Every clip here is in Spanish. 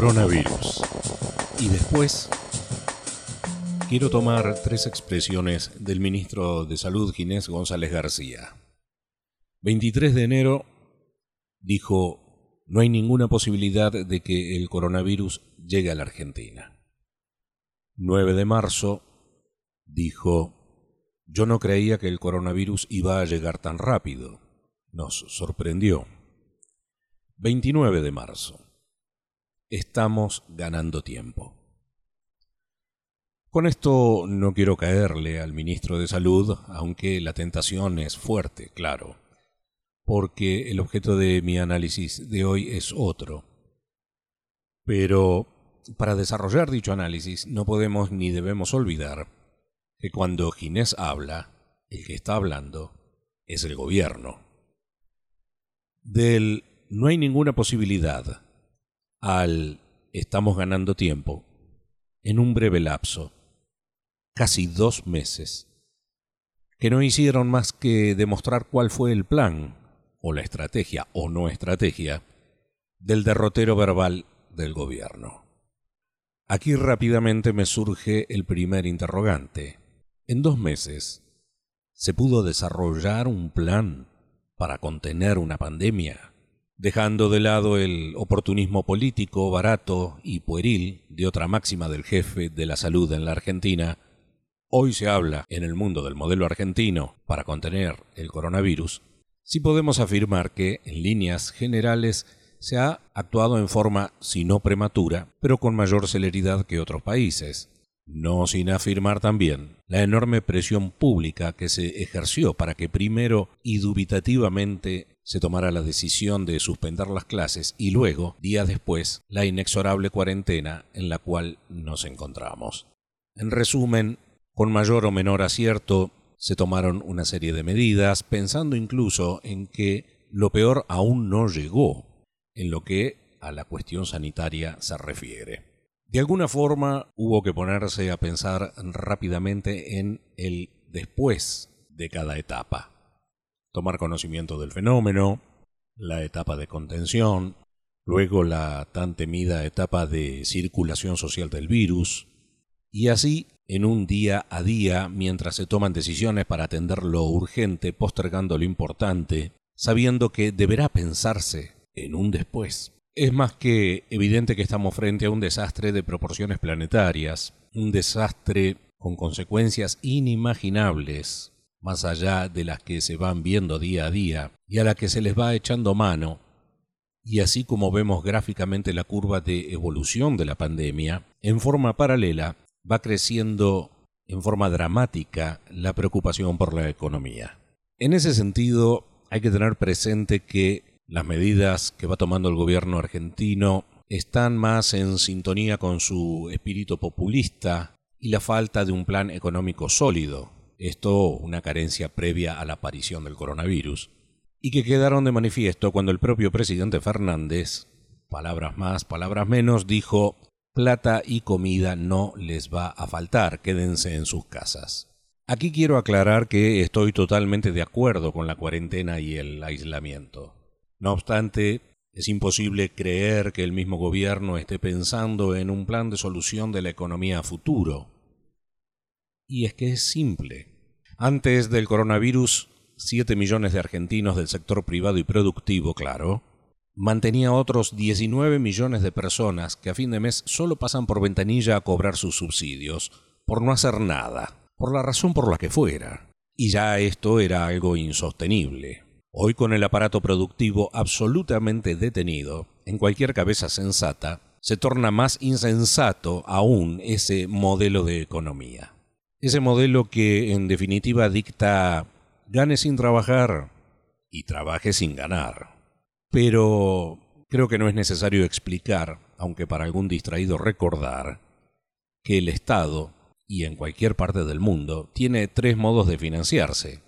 Coronavirus. Y después quiero tomar tres expresiones del ministro de Salud Ginés González García. 23 de enero dijo, no hay ninguna posibilidad de que el coronavirus llegue a la Argentina. 9 de marzo dijo, yo no creía que el coronavirus iba a llegar tan rápido. Nos sorprendió. 29 de marzo. Estamos ganando tiempo. Con esto no quiero caerle al ministro de Salud, aunque la tentación es fuerte, claro, porque el objeto de mi análisis de hoy es otro. Pero para desarrollar dicho análisis no podemos ni debemos olvidar que cuando Ginés habla, el que está hablando es el gobierno. Del no hay ninguna posibilidad al estamos ganando tiempo, en un breve lapso, casi dos meses, que no hicieron más que demostrar cuál fue el plan, o la estrategia, o no estrategia, del derrotero verbal del gobierno. Aquí rápidamente me surge el primer interrogante. En dos meses, ¿se pudo desarrollar un plan para contener una pandemia? Dejando de lado el oportunismo político barato y pueril de otra máxima del jefe de la salud en la Argentina, hoy se habla en el mundo del modelo argentino para contener el coronavirus, sí podemos afirmar que, en líneas generales, se ha actuado en forma, si no prematura, pero con mayor celeridad que otros países, no sin afirmar también la enorme presión pública que se ejerció para que primero y dubitativamente se tomara la decisión de suspender las clases y luego, días después, la inexorable cuarentena en la cual nos encontramos. En resumen, con mayor o menor acierto, se tomaron una serie de medidas, pensando incluso en que lo peor aún no llegó, en lo que a la cuestión sanitaria se refiere. De alguna forma hubo que ponerse a pensar rápidamente en el después de cada etapa. Tomar conocimiento del fenómeno, la etapa de contención, luego la tan temida etapa de circulación social del virus, y así en un día a día mientras se toman decisiones para atender lo urgente postergando lo importante, sabiendo que deberá pensarse en un después. Es más que evidente que estamos frente a un desastre de proporciones planetarias, un desastre con consecuencias inimaginables, más allá de las que se van viendo día a día y a la que se les va echando mano, y así como vemos gráficamente la curva de evolución de la pandemia, en forma paralela va creciendo en forma dramática la preocupación por la economía. En ese sentido, hay que tener presente que las medidas que va tomando el gobierno argentino están más en sintonía con su espíritu populista y la falta de un plan económico sólido, esto una carencia previa a la aparición del coronavirus, y que quedaron de manifiesto cuando el propio presidente Fernández, palabras más, palabras menos, dijo plata y comida no les va a faltar, quédense en sus casas. Aquí quiero aclarar que estoy totalmente de acuerdo con la cuarentena y el aislamiento. No obstante, es imposible creer que el mismo gobierno esté pensando en un plan de solución de la economía a futuro. Y es que es simple. Antes del coronavirus, 7 millones de argentinos del sector privado y productivo, claro, mantenía otros 19 millones de personas que a fin de mes solo pasan por ventanilla a cobrar sus subsidios, por no hacer nada, por la razón por la que fuera. Y ya esto era algo insostenible. Hoy con el aparato productivo absolutamente detenido, en cualquier cabeza sensata, se torna más insensato aún ese modelo de economía. Ese modelo que en definitiva dicta gane sin trabajar y trabaje sin ganar. Pero creo que no es necesario explicar, aunque para algún distraído recordar, que el Estado, y en cualquier parte del mundo, tiene tres modos de financiarse.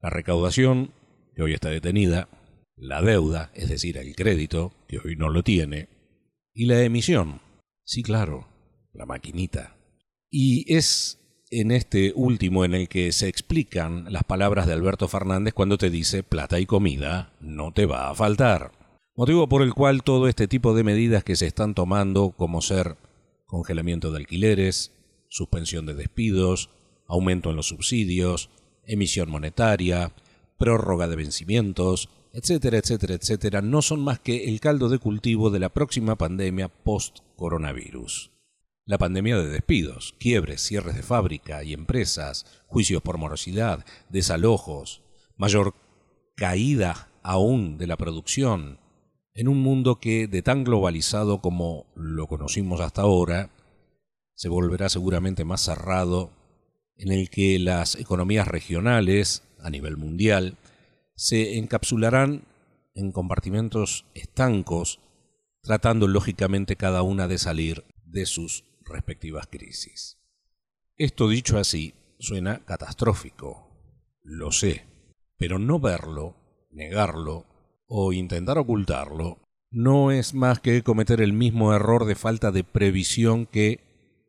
La recaudación, que hoy está detenida, la deuda, es decir, el crédito, que hoy no lo tiene, y la emisión. Sí, claro, la maquinita. Y es en este último en el que se explican las palabras de Alberto Fernández cuando te dice plata y comida no te va a faltar. Motivo por el cual todo este tipo de medidas que se están tomando, como ser congelamiento de alquileres, suspensión de despidos, aumento en los subsidios, emisión monetaria, prórroga de vencimientos, etcétera, etcétera, etcétera, no son más que el caldo de cultivo de la próxima pandemia post-coronavirus. La pandemia de despidos, quiebres, cierres de fábrica y empresas, juicios por morosidad, desalojos, mayor caída aún de la producción, en un mundo que, de tan globalizado como lo conocimos hasta ahora, se volverá seguramente más cerrado, en el que las economías regionales, a nivel mundial, se encapsularán en compartimentos estancos, tratando lógicamente cada una de salir de sus respectivas crisis. Esto dicho así suena catastrófico, lo sé, pero no verlo, negarlo o intentar ocultarlo no es más que cometer el mismo error de falta de previsión que,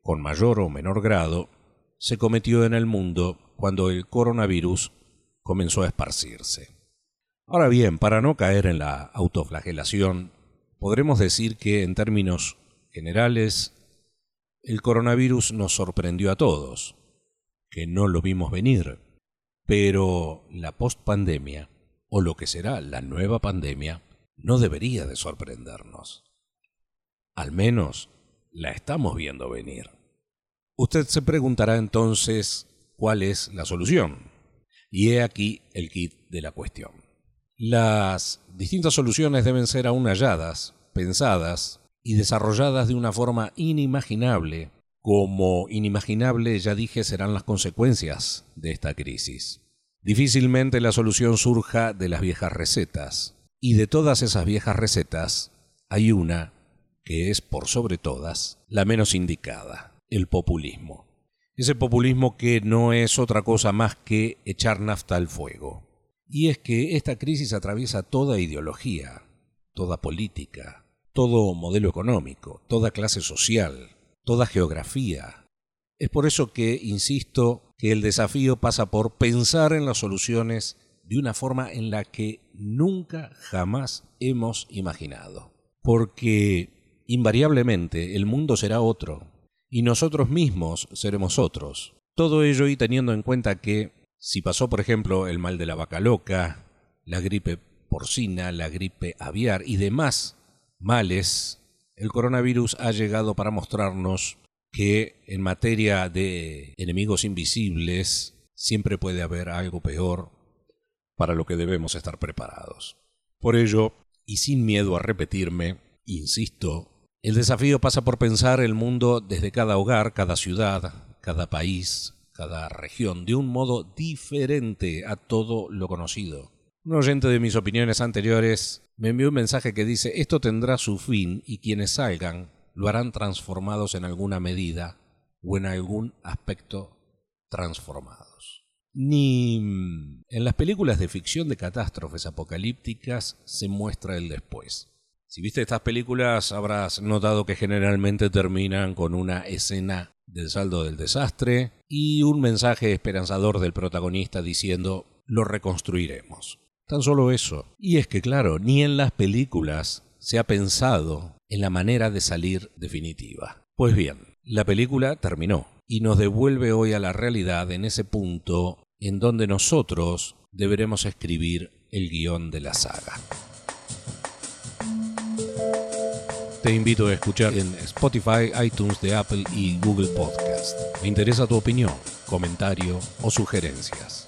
con mayor o menor grado, se cometió en el mundo cuando el coronavirus comenzó a esparcirse. Ahora bien, para no caer en la autoflagelación, podremos decir que en términos generales, el coronavirus nos sorprendió a todos, que no lo vimos venir, pero la postpandemia, o lo que será la nueva pandemia, no debería de sorprendernos. Al menos la estamos viendo venir. Usted se preguntará entonces cuál es la solución. Y he aquí el kit de la cuestión. Las distintas soluciones deben ser aún halladas, pensadas y desarrolladas de una forma inimaginable, como inimaginable ya dije serán las consecuencias de esta crisis. Difícilmente la solución surja de las viejas recetas, y de todas esas viejas recetas hay una que es por sobre todas la menos indicada, el populismo. Ese populismo que no es otra cosa más que echar nafta al fuego. Y es que esta crisis atraviesa toda ideología, toda política, todo modelo económico, toda clase social, toda geografía. Es por eso que insisto que el desafío pasa por pensar en las soluciones de una forma en la que nunca jamás hemos imaginado. Porque invariablemente el mundo será otro, y nosotros mismos seremos otros. Todo ello y teniendo en cuenta que si pasó, por ejemplo, el mal de la vaca loca, la gripe porcina, la gripe aviar y demás males, el coronavirus ha llegado para mostrarnos que en materia de enemigos invisibles siempre puede haber algo peor para lo que debemos estar preparados. Por ello, y sin miedo a repetirme, insisto, el desafío pasa por pensar el mundo desde cada hogar, cada ciudad, cada país, cada región, de un modo diferente a todo lo conocido. Un oyente de mis opiniones anteriores me envió un mensaje que dice esto tendrá su fin y quienes salgan lo harán transformados en alguna medida o en algún aspecto transformados. Ni en las películas de ficción de catástrofes apocalípticas se muestra el después. Si viste estas películas habrás notado que generalmente terminan con una escena del saldo del desastre y un mensaje esperanzador del protagonista diciendo lo reconstruiremos. Tan solo eso. Y es que claro, ni en las películas se ha pensado en la manera de salir definitiva. Pues bien, la película terminó y nos devuelve hoy a la realidad en ese punto en donde nosotros deberemos escribir el guion de la saga. Te invito a escuchar en Spotify, iTunes de Apple y Google Podcast. Me interesa tu opinión, comentario o sugerencias.